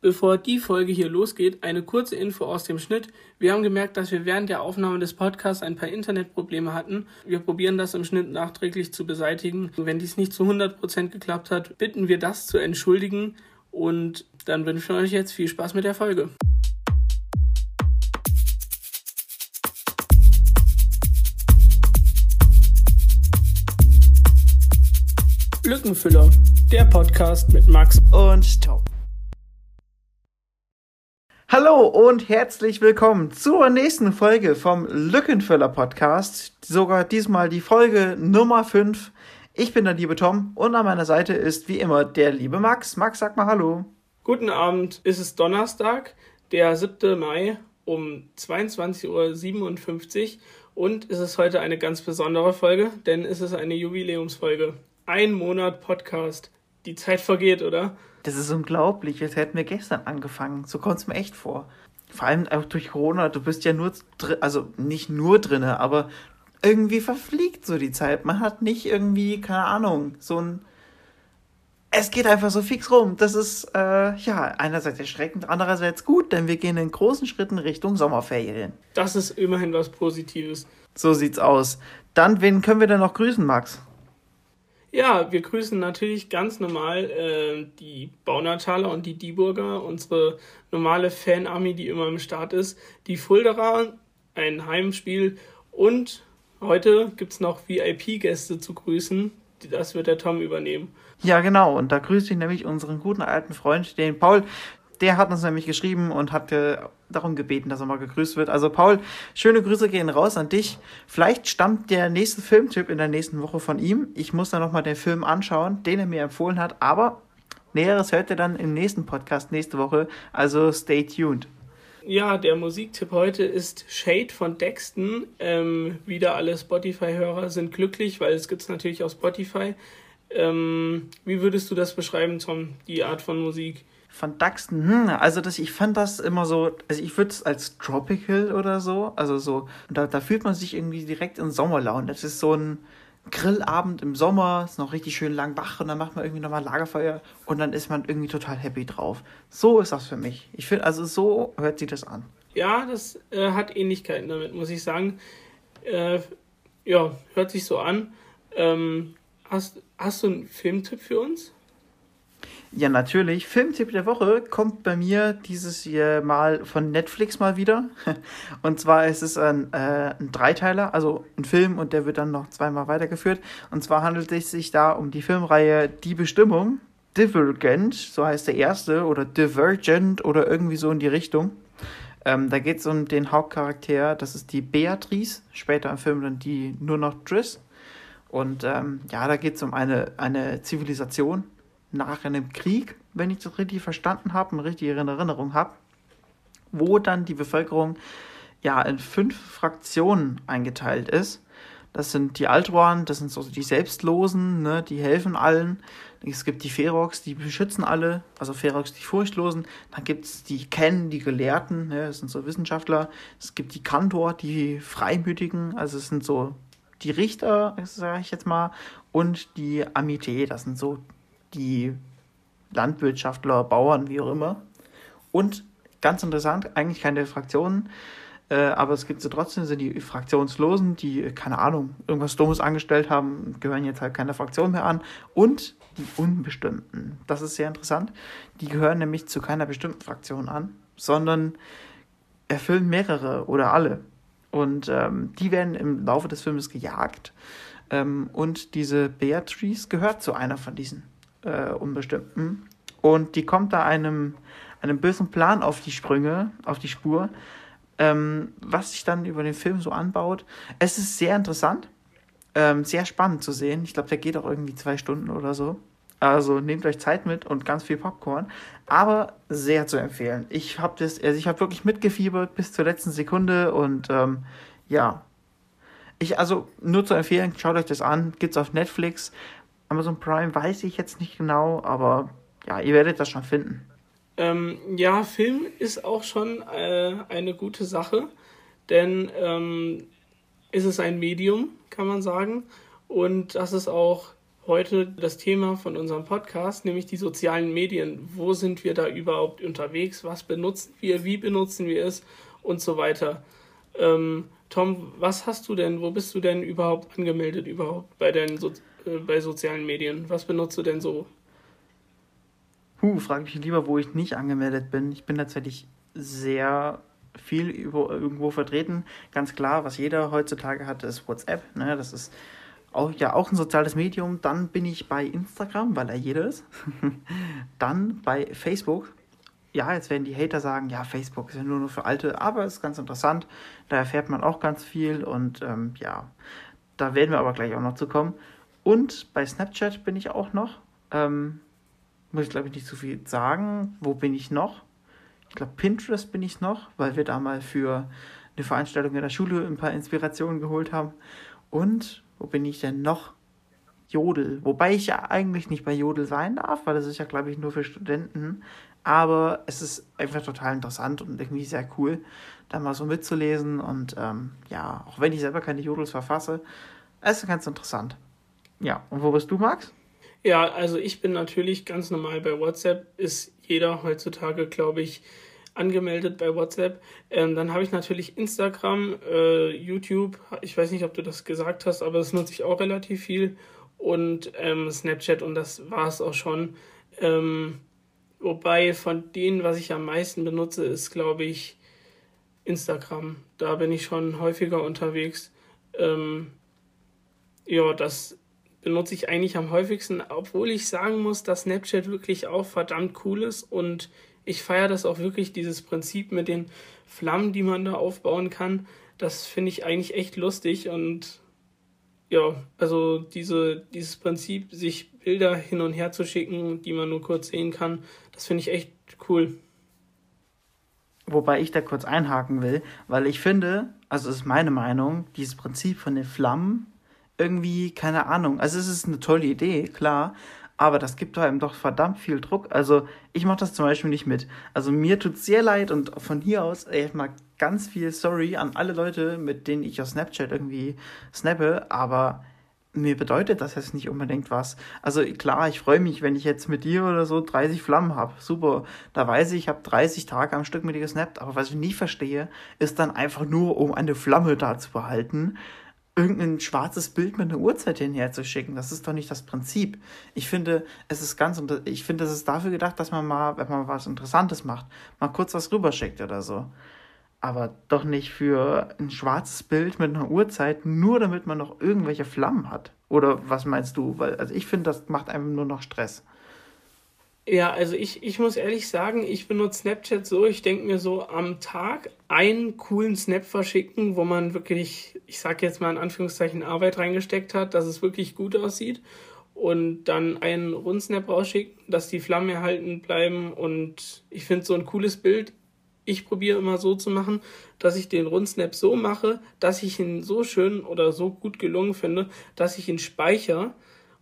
Bevor die Folge hier losgeht, eine kurze Info aus dem Schnitt. Wir haben gemerkt, dass wir während der Aufnahme des Podcasts ein paar Internetprobleme hatten. Wir probieren das im Schnitt nachträglich zu beseitigen. Wenn dies nicht zu 100% geklappt hat, bitten wir das zu entschuldigen und dann wünschen wir euch jetzt viel Spaß mit der Folge. Lückenfüller, der Podcast mit Max und Tom. Hallo und herzlich willkommen zur nächsten Folge vom Lückenfüller Podcast. Sogar diesmal die Folge Nummer 5. Ich bin der liebe Tom und an meiner Seite ist wie immer der liebe Max. Max, sag mal Hallo. Guten Abend, es ist Donnerstag, der 7. Mai um 22.57 Uhr und es ist heute eine ganz besondere Folge, denn es ist eine Jubiläumsfolge. Ein Monat Podcast. Die Zeit vergeht, oder? Das ist unglaublich, als hätten wir gestern angefangen. So kommt es mir echt vor. Vor allem auch durch Corona, du bist ja nur, also nicht nur drinne, aber irgendwie verfliegt so die Zeit. Man hat nicht irgendwie, keine Ahnung, so ein. Es geht einfach so fix rum. Das ist, äh, ja, einerseits erschreckend, andererseits gut, denn wir gehen in großen Schritten Richtung Sommerferien. Das ist immerhin was Positives. So sieht's aus. Dann, wen können wir denn noch grüßen, Max? Ja, wir grüßen natürlich ganz normal äh, die Baunataler und die Dieburger, unsere normale Fanarmee, die immer im Start ist, die Fulderer, ein Heimspiel und heute gibt es noch VIP-Gäste zu grüßen. Das wird der Tom übernehmen. Ja, genau. Und da grüße ich nämlich unseren guten alten Freund, den Paul. Der hat uns nämlich geschrieben und hatte darum gebeten, dass er mal gegrüßt wird. Also Paul, schöne Grüße gehen raus an dich. Vielleicht stammt der nächste Filmtipp in der nächsten Woche von ihm. Ich muss dann nochmal den Film anschauen, den er mir empfohlen hat. Aber Näheres hört ihr dann im nächsten Podcast nächste Woche. Also stay tuned. Ja, der Musiktipp heute ist Shade von Dexton. Ähm, wieder alle Spotify-Hörer sind glücklich, weil es gibt es natürlich auf Spotify. Ähm, wie würdest du das beschreiben, Tom, die Art von Musik? Van Daxton, hm, also das, ich fand das immer so, also ich würde es als Tropical oder so, also so, da, da fühlt man sich irgendwie direkt in Sommerlaune. Das ist so ein Grillabend im Sommer, ist noch richtig schön lang wach und dann macht man irgendwie nochmal Lagerfeuer und dann ist man irgendwie total happy drauf. So ist das für mich. Ich finde, also so hört sich das an. Ja, das äh, hat Ähnlichkeiten damit, muss ich sagen. Äh, ja, hört sich so an. Ähm, hast, hast du einen Filmtipp für uns? Ja, natürlich. Filmtipp der Woche kommt bei mir dieses Jahr mal von Netflix mal wieder. Und zwar ist es ein, äh, ein Dreiteiler, also ein Film und der wird dann noch zweimal weitergeführt. Und zwar handelt es sich da um die Filmreihe Die Bestimmung. Divergent, so heißt der erste, oder Divergent oder irgendwie so in die Richtung. Ähm, da geht es um den Hauptcharakter, das ist die Beatrice, später im Film dann die nur noch Triss. Und ähm, ja, da geht es um eine, eine Zivilisation, nach einem Krieg, wenn ich das richtig verstanden habe und richtig in Erinnerung habe, wo dann die Bevölkerung ja in fünf Fraktionen eingeteilt ist. Das sind die Altroan, das sind so die Selbstlosen, ne, die helfen allen. Es gibt die Ferox, die beschützen alle, also Ferox die Furchtlosen. Dann gibt es die Ken, die Gelehrten, ne, das sind so Wissenschaftler. Es gibt die Kantor, die Freimütigen, also es sind so die Richter, sage ich jetzt mal. Und die Amite, das sind so die Landwirtschaftler, Bauern, wie auch immer. Und ganz interessant, eigentlich keine Fraktionen, äh, aber es gibt sie trotzdem, sind die Fraktionslosen, die, keine Ahnung, irgendwas Dummes angestellt haben, gehören jetzt halt keiner Fraktion mehr an. Und die Unbestimmten. Das ist sehr interessant. Die gehören nämlich zu keiner bestimmten Fraktion an, sondern erfüllen mehrere oder alle. Und ähm, die werden im Laufe des Filmes gejagt. Ähm, und diese Beatrice gehört zu einer von diesen äh, Unbestimmten. Und die kommt da einem, einem bösen Plan auf die Sprünge, auf die Spur, ähm, was sich dann über den Film so anbaut. Es ist sehr interessant, ähm, sehr spannend zu sehen. Ich glaube, der geht auch irgendwie zwei Stunden oder so. Also nehmt euch Zeit mit und ganz viel Popcorn. Aber sehr zu empfehlen. Ich habe also ich wirklich mitgefiebert bis zur letzten Sekunde und ähm, ja. Ich, also nur zu empfehlen, schaut euch das an, gibt's auf Netflix. Amazon Prime weiß ich jetzt nicht genau, aber ja, ihr werdet das schon finden. Ähm, ja, Film ist auch schon äh, eine gute Sache, denn ähm, ist es ein Medium, kann man sagen. Und das ist auch heute das Thema von unserem Podcast, nämlich die sozialen Medien. Wo sind wir da überhaupt unterwegs? Was benutzen wir? Wie benutzen wir es? Und so weiter. Ähm, Tom, was hast du denn? Wo bist du denn überhaupt angemeldet überhaupt bei deinen so äh, bei sozialen Medien? Was benutzt du denn so? Huh, frage mich lieber, wo ich nicht angemeldet bin. Ich bin tatsächlich sehr viel über, irgendwo vertreten. Ganz klar, was jeder heutzutage hat, ist WhatsApp. Ne? Das ist auch, ja auch ein soziales Medium. Dann bin ich bei Instagram, weil er jeder ist. Dann bei Facebook. Ja, jetzt werden die Hater sagen, ja, Facebook ist ja nur, nur für Alte, aber es ist ganz interessant. Da erfährt man auch ganz viel und ähm, ja, da werden wir aber gleich auch noch zu kommen. Und bei Snapchat bin ich auch noch. Ähm, muss ich glaube ich nicht zu viel sagen. Wo bin ich noch? Ich glaube, Pinterest bin ich noch, weil wir da mal für eine Veranstaltung in der Schule ein paar Inspirationen geholt haben. Und wo bin ich denn noch? Jodel. Wobei ich ja eigentlich nicht bei Jodel sein darf, weil das ist ja, glaube ich, nur für Studenten. Aber es ist einfach total interessant und irgendwie sehr cool, da mal so mitzulesen. Und ähm, ja, auch wenn ich selber keine Jodels verfasse, es ist ganz interessant. Ja, und wo bist du, Max? Ja, also ich bin natürlich ganz normal bei WhatsApp. Ist jeder heutzutage, glaube ich, angemeldet bei WhatsApp. Ähm, dann habe ich natürlich Instagram, äh, YouTube. Ich weiß nicht, ob du das gesagt hast, aber das nutze ich auch relativ viel. Und ähm, Snapchat und das war es auch schon. Ähm, wobei von denen, was ich am meisten benutze, ist, glaube ich, Instagram. Da bin ich schon häufiger unterwegs. Ähm, ja, das benutze ich eigentlich am häufigsten, obwohl ich sagen muss, dass Snapchat wirklich auch verdammt cool ist und ich feiere das auch wirklich, dieses Prinzip mit den Flammen, die man da aufbauen kann. Das finde ich eigentlich echt lustig und ja, also diese, dieses Prinzip, sich Bilder hin und her zu schicken, die man nur kurz sehen kann, das finde ich echt cool. Wobei ich da kurz einhaken will, weil ich finde, also ist meine Meinung, dieses Prinzip von den Flammen irgendwie, keine Ahnung. Also es ist eine tolle Idee, klar, aber das gibt einem doch verdammt viel Druck. Also ich mache das zum Beispiel nicht mit. Also mir tut sehr leid und von hier aus erstmal ganz viel Sorry an alle Leute, mit denen ich auf Snapchat irgendwie snappe, aber mir bedeutet das jetzt nicht unbedingt was. Also klar, ich freue mich, wenn ich jetzt mit dir oder so 30 Flammen habe. Super. Da weiß ich, ich habe 30 Tage am Stück mit dir gesnappt. Aber was ich nicht verstehe, ist dann einfach nur, um eine Flamme da zu behalten, irgendein schwarzes Bild mit einer Uhrzeit hinherzuschicken. Das ist doch nicht das Prinzip. Ich finde, es ist ganz, ich finde, es ist dafür gedacht, dass man mal, wenn man was Interessantes macht, mal kurz was rüberschickt oder so. Aber doch nicht für ein schwarzes Bild mit einer Uhrzeit, nur damit man noch irgendwelche Flammen hat. Oder was meinst du? Weil, also ich finde, das macht einem nur noch Stress. Ja, also ich, ich muss ehrlich sagen, ich benutze Snapchat so, ich denke mir so am Tag einen coolen Snap verschicken, wo man wirklich, ich sag jetzt mal in Anführungszeichen, Arbeit reingesteckt hat, dass es wirklich gut aussieht. Und dann einen Rundsnap rausschicken, dass die Flammen erhalten bleiben. Und ich finde so ein cooles Bild. Ich probiere immer so zu machen, dass ich den Rundsnap so mache, dass ich ihn so schön oder so gut gelungen finde, dass ich ihn speichere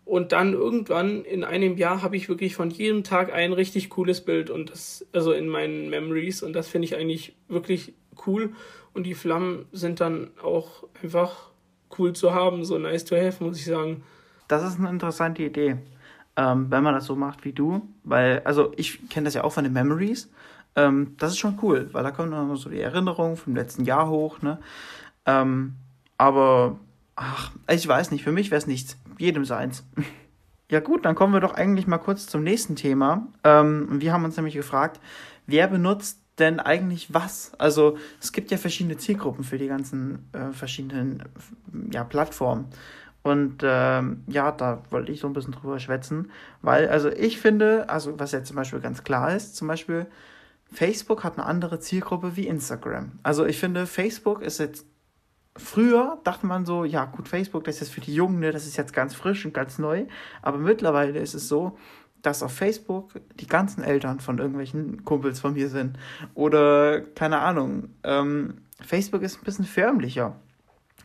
und dann irgendwann in einem Jahr habe ich wirklich von jedem Tag ein richtig cooles Bild und das, also in meinen Memories und das finde ich eigentlich wirklich cool. Und die Flammen sind dann auch einfach cool zu haben, so nice to have, muss ich sagen. Das ist eine interessante Idee, ähm, wenn man das so macht wie du, weil, also ich kenne das ja auch von den Memories. Ähm, das ist schon cool, weil da kommen dann so die Erinnerungen vom letzten Jahr hoch, ne? Ähm, aber, ach, ich weiß nicht, für mich wäre es nichts jedem seins. Ja gut, dann kommen wir doch eigentlich mal kurz zum nächsten Thema. Ähm, wir haben uns nämlich gefragt, wer benutzt denn eigentlich was? Also es gibt ja verschiedene Zielgruppen für die ganzen äh, verschiedenen ja, Plattformen. Und ähm, ja, da wollte ich so ein bisschen drüber schwätzen, weil also ich finde, also was jetzt zum Beispiel ganz klar ist, zum Beispiel Facebook hat eine andere Zielgruppe wie Instagram. Also ich finde, Facebook ist jetzt früher dachte man so, ja gut, Facebook, das ist für die Jungen, ne, das ist jetzt ganz frisch und ganz neu. Aber mittlerweile ist es so, dass auf Facebook die ganzen Eltern von irgendwelchen Kumpels von mir sind. Oder keine Ahnung. Ähm, Facebook ist ein bisschen förmlicher.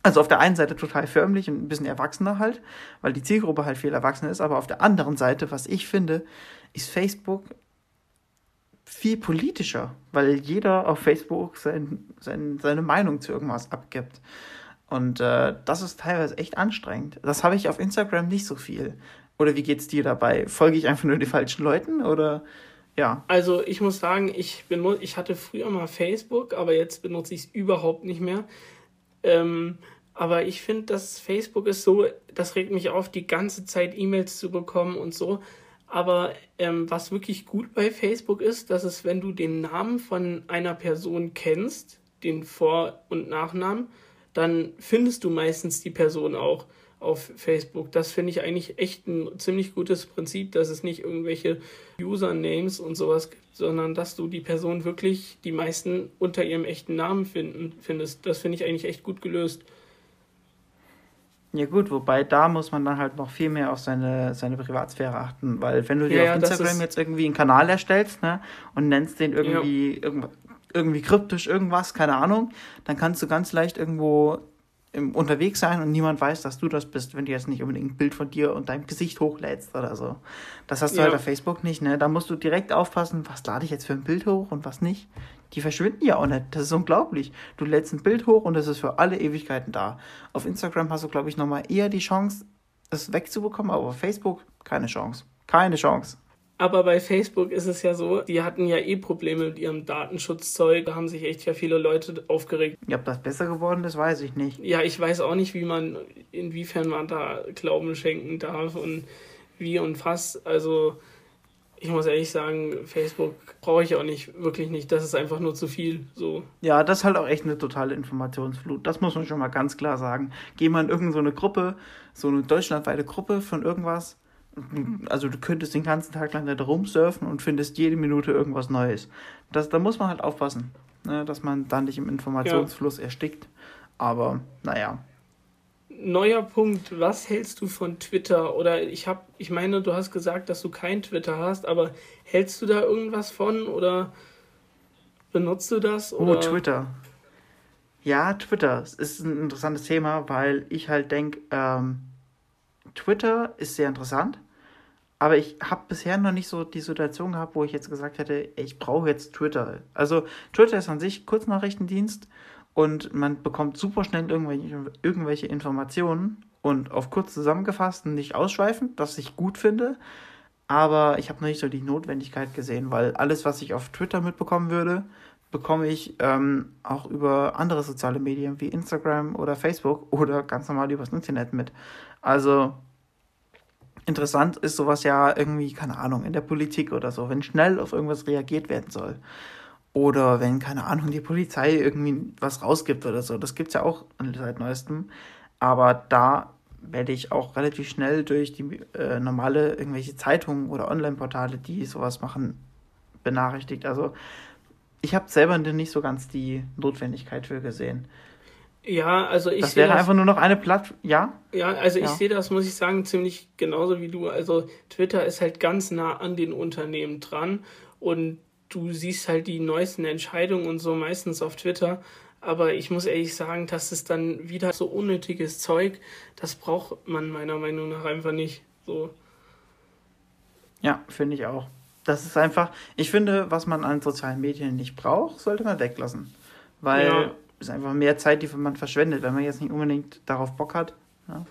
Also auf der einen Seite total förmlich und ein bisschen erwachsener halt, weil die Zielgruppe halt viel erwachsener ist. Aber auf der anderen Seite, was ich finde, ist Facebook viel politischer, weil jeder auf Facebook sein, sein, seine Meinung zu irgendwas abgibt. Und äh, das ist teilweise echt anstrengend. Das habe ich auf Instagram nicht so viel. Oder wie geht's dir dabei? Folge ich einfach nur den falschen Leuten oder ja? Also ich muss sagen, ich benutze, ich hatte früher mal Facebook, aber jetzt benutze ich es überhaupt nicht mehr. Ähm, aber ich finde, dass Facebook ist so, das regt mich auf, die ganze Zeit E-Mails zu bekommen und so. Aber ähm, was wirklich gut bei Facebook ist, dass es, wenn du den Namen von einer Person kennst, den Vor- und Nachnamen, dann findest du meistens die Person auch auf Facebook. Das finde ich eigentlich echt ein ziemlich gutes Prinzip, dass es nicht irgendwelche Usernames und sowas gibt, sondern dass du die Person wirklich die meisten unter ihrem echten Namen finden, findest. Das finde ich eigentlich echt gut gelöst. Ja gut, wobei da muss man dann halt noch viel mehr auf seine, seine Privatsphäre achten, weil wenn du dir ja, auf Instagram jetzt irgendwie einen Kanal erstellst ne, und nennst den irgendwie, ja. irgend, irgendwie kryptisch irgendwas, keine Ahnung, dann kannst du ganz leicht irgendwo unterwegs sein und niemand weiß, dass du das bist, wenn du jetzt nicht unbedingt ein Bild von dir und deinem Gesicht hochlädst oder so. Das hast du ja. halt auf Facebook nicht, ne? Da musst du direkt aufpassen, was lade ich jetzt für ein Bild hoch und was nicht die verschwinden ja auch nicht. Das ist unglaublich. Du lädst ein Bild hoch und es ist für alle Ewigkeiten da. Auf Instagram hast du, glaube ich, nochmal eher die Chance, es wegzubekommen, aber auf Facebook keine Chance. Keine Chance. Aber bei Facebook ist es ja so, die hatten ja eh Probleme mit ihrem Datenschutzzeug. Da haben sich echt ja viele Leute aufgeregt. Ja, ob das besser geworden ist, weiß ich nicht. Ja, ich weiß auch nicht, wie man, inwiefern man da Glauben schenken darf und wie und was. Also, ich muss ehrlich sagen, Facebook brauche ich auch nicht, wirklich nicht. Das ist einfach nur zu viel. So. Ja, das ist halt auch echt eine totale Informationsflut. Das muss man schon mal ganz klar sagen. Geh mal in irgendeine so Gruppe, so eine deutschlandweite Gruppe von irgendwas. Also du könntest den ganzen Tag lang da rumsurfen und findest jede Minute irgendwas Neues. Das, da muss man halt aufpassen, ne, dass man dann nicht im Informationsfluss ja. erstickt. Aber naja, neuer Punkt, was hältst du von Twitter? Oder ich habe, ich meine, du hast gesagt, dass du kein Twitter hast, aber hältst du da irgendwas von oder benutzt du das? Oh, oder? Oh, Twitter. Ja, Twitter ist ein interessantes Thema, weil ich halt denke, ähm, Twitter ist sehr interessant, aber ich habe bisher noch nicht so die Situation gehabt, wo ich jetzt gesagt hätte, ich brauche jetzt Twitter. Also Twitter ist an sich Kurznachrichtendienst und man bekommt super schnell irgendwelche, irgendwelche Informationen und auf kurz zusammengefasst und nicht ausschweifend, was ich gut finde. Aber ich habe noch nicht so die Notwendigkeit gesehen, weil alles, was ich auf Twitter mitbekommen würde, bekomme ich ähm, auch über andere soziale Medien wie Instagram oder Facebook oder ganz normal übers Internet mit. Also interessant ist sowas ja irgendwie, keine Ahnung, in der Politik oder so, wenn schnell auf irgendwas reagiert werden soll. Oder wenn, keine Ahnung, die Polizei irgendwie was rausgibt oder so. Das gibt es ja auch seit neuestem. Aber da werde ich auch relativ schnell durch die äh, normale irgendwelche Zeitungen oder Online-Portale, die sowas machen, benachrichtigt. Also ich habe selber nicht so ganz die Notwendigkeit für gesehen. Ja, also ich das wäre das, einfach nur noch eine Plattform. Ja? Ja, also ich ja. sehe das, muss ich sagen, ziemlich genauso wie du. Also Twitter ist halt ganz nah an den Unternehmen dran und du siehst halt die neuesten Entscheidungen und so meistens auf Twitter. Aber ich muss ehrlich sagen, das ist dann wieder so unnötiges Zeug. Das braucht man meiner Meinung nach einfach nicht. So. Ja, finde ich auch. Das ist einfach, ich finde, was man an sozialen Medien nicht braucht, sollte man weglassen. Weil ja. Es einfach mehr Zeit, die man verschwendet, wenn man jetzt nicht unbedingt darauf Bock hat. Ja.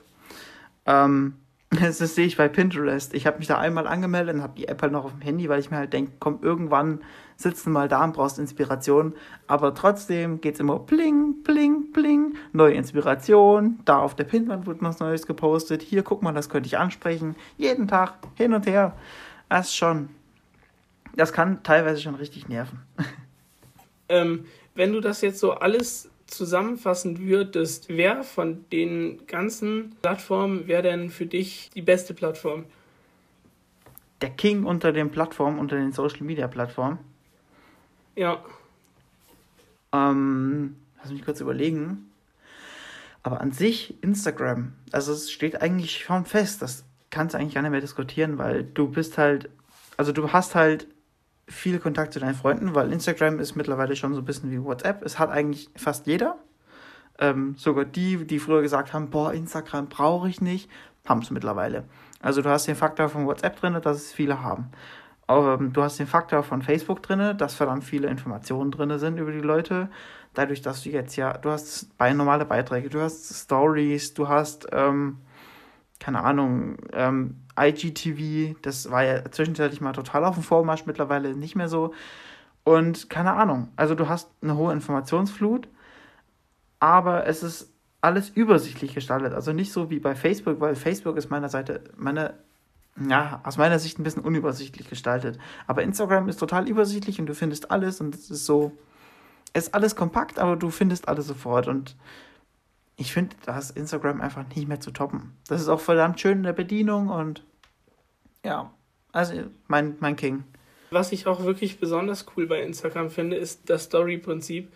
Ähm, das, das sehe ich bei Pinterest. Ich habe mich da einmal angemeldet und habe die App halt noch auf dem Handy, weil ich mir halt denke, komm, irgendwann sitzt du mal da und brauchst Inspiration. Aber trotzdem geht es immer bling, bling, bling. Neue Inspiration. Da auf der Pinwand wird was Neues gepostet. Hier, guck mal, das könnte ich ansprechen. Jeden Tag, hin und her. Das schon. Das kann teilweise schon richtig nerven. Ähm, wenn du das jetzt so alles zusammenfassen würdest, wer von den ganzen Plattformen wäre denn für dich die beste Plattform? Der King unter den Plattformen, unter den Social Media Plattformen. Ja. Ähm, lass mich kurz überlegen. Aber an sich Instagram, also es steht eigentlich schon fest, das kannst du eigentlich gar nicht mehr diskutieren, weil du bist halt, also du hast halt viel Kontakt zu deinen Freunden, weil Instagram ist mittlerweile schon so ein bisschen wie WhatsApp. Es hat eigentlich fast jeder. Ähm, sogar die, die früher gesagt haben, boah, Instagram brauche ich nicht, haben es mittlerweile. Also du hast den Faktor von WhatsApp drin, dass es viele haben. Ähm, du hast den Faktor von Facebook drin, dass verdammt viele Informationen drin sind über die Leute. Dadurch, dass du jetzt ja, du hast bei normale Beiträge, du hast Stories, du hast, ähm, keine Ahnung, ähm, IGTV, das war ja zwischenzeitlich mal total auf dem Vormarsch, mittlerweile nicht mehr so. Und keine Ahnung, also du hast eine hohe Informationsflut, aber es ist alles übersichtlich gestaltet. Also nicht so wie bei Facebook, weil Facebook ist meiner Seite, meine, ja, aus meiner Sicht ein bisschen unübersichtlich gestaltet. Aber Instagram ist total übersichtlich und du findest alles und es ist so, es ist alles kompakt, aber du findest alles sofort und ich finde, da ist Instagram einfach nicht mehr zu toppen. Das ist auch verdammt schön in der Bedienung und ja, also mein, mein King. Was ich auch wirklich besonders cool bei Instagram finde, ist das Story-Prinzip.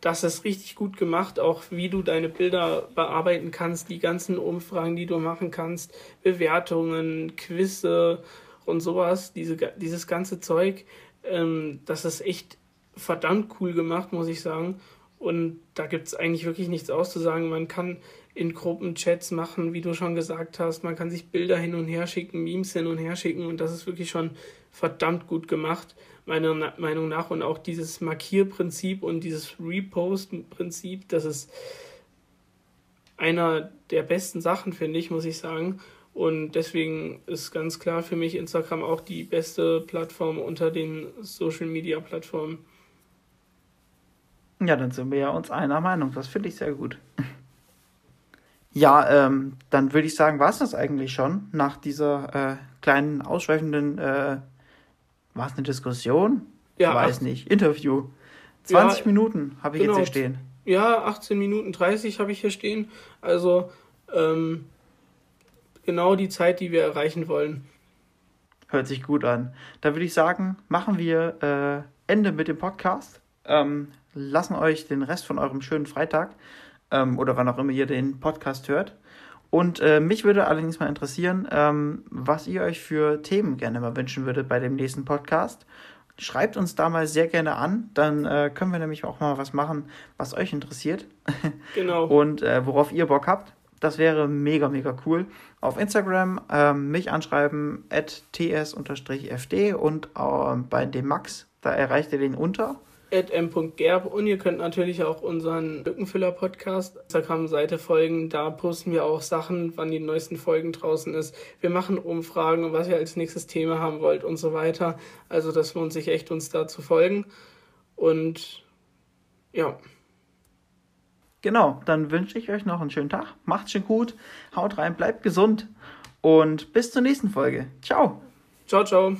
Das ist richtig gut gemacht, auch wie du deine Bilder bearbeiten kannst, die ganzen Umfragen, die du machen kannst, Bewertungen, Quizze und sowas, diese, dieses ganze Zeug. Ähm, das ist echt verdammt cool gemacht, muss ich sagen. Und da gibt es eigentlich wirklich nichts auszusagen. Man kann in Gruppenchats machen, wie du schon gesagt hast. Man kann sich Bilder hin und her schicken, Memes hin und her schicken. Und das ist wirklich schon verdammt gut gemacht, meiner Meinung nach. Und auch dieses Markierprinzip und dieses Repost-Prinzip, das ist einer der besten Sachen, finde ich, muss ich sagen. Und deswegen ist ganz klar für mich Instagram auch die beste Plattform unter den Social-Media-Plattformen. Ja, dann sind wir ja uns einer Meinung. Das finde ich sehr gut. Ja, ähm, dann würde ich sagen, war es das eigentlich schon nach dieser äh, kleinen ausschweifenden, äh, war es eine Diskussion? Ja. Weiß nicht. Interview. 20 ja, Minuten habe ich genau, jetzt hier stehen. Ja, 18 Minuten 30 habe ich hier stehen. Also ähm, genau die Zeit, die wir erreichen wollen. Hört sich gut an. Dann würde ich sagen, machen wir äh, Ende mit dem Podcast. Ähm, lassen euch den Rest von eurem schönen Freitag ähm, oder wann auch immer ihr den Podcast hört. Und äh, mich würde allerdings mal interessieren, ähm, was ihr euch für Themen gerne mal wünschen würdet bei dem nächsten Podcast. Schreibt uns da mal sehr gerne an, dann äh, können wir nämlich auch mal was machen, was euch interessiert. Genau. Und äh, worauf ihr Bock habt. Das wäre mega, mega cool. Auf Instagram ähm, mich anschreiben, at ts-fd und ähm, bei dem Max, da erreicht ihr den unter m.gerb und ihr könnt natürlich auch unseren Lückenfüller-Podcast Instagram-Seite folgen. Da posten wir auch Sachen, wann die neuesten Folgen draußen ist. Wir machen Umfragen, was ihr als nächstes Thema haben wollt und so weiter. Also das lohnt sich echt, uns da zu folgen. Und ja. Genau, dann wünsche ich euch noch einen schönen Tag. Macht's schön gut, haut rein, bleibt gesund und bis zur nächsten Folge. Ciao. Ciao, ciao.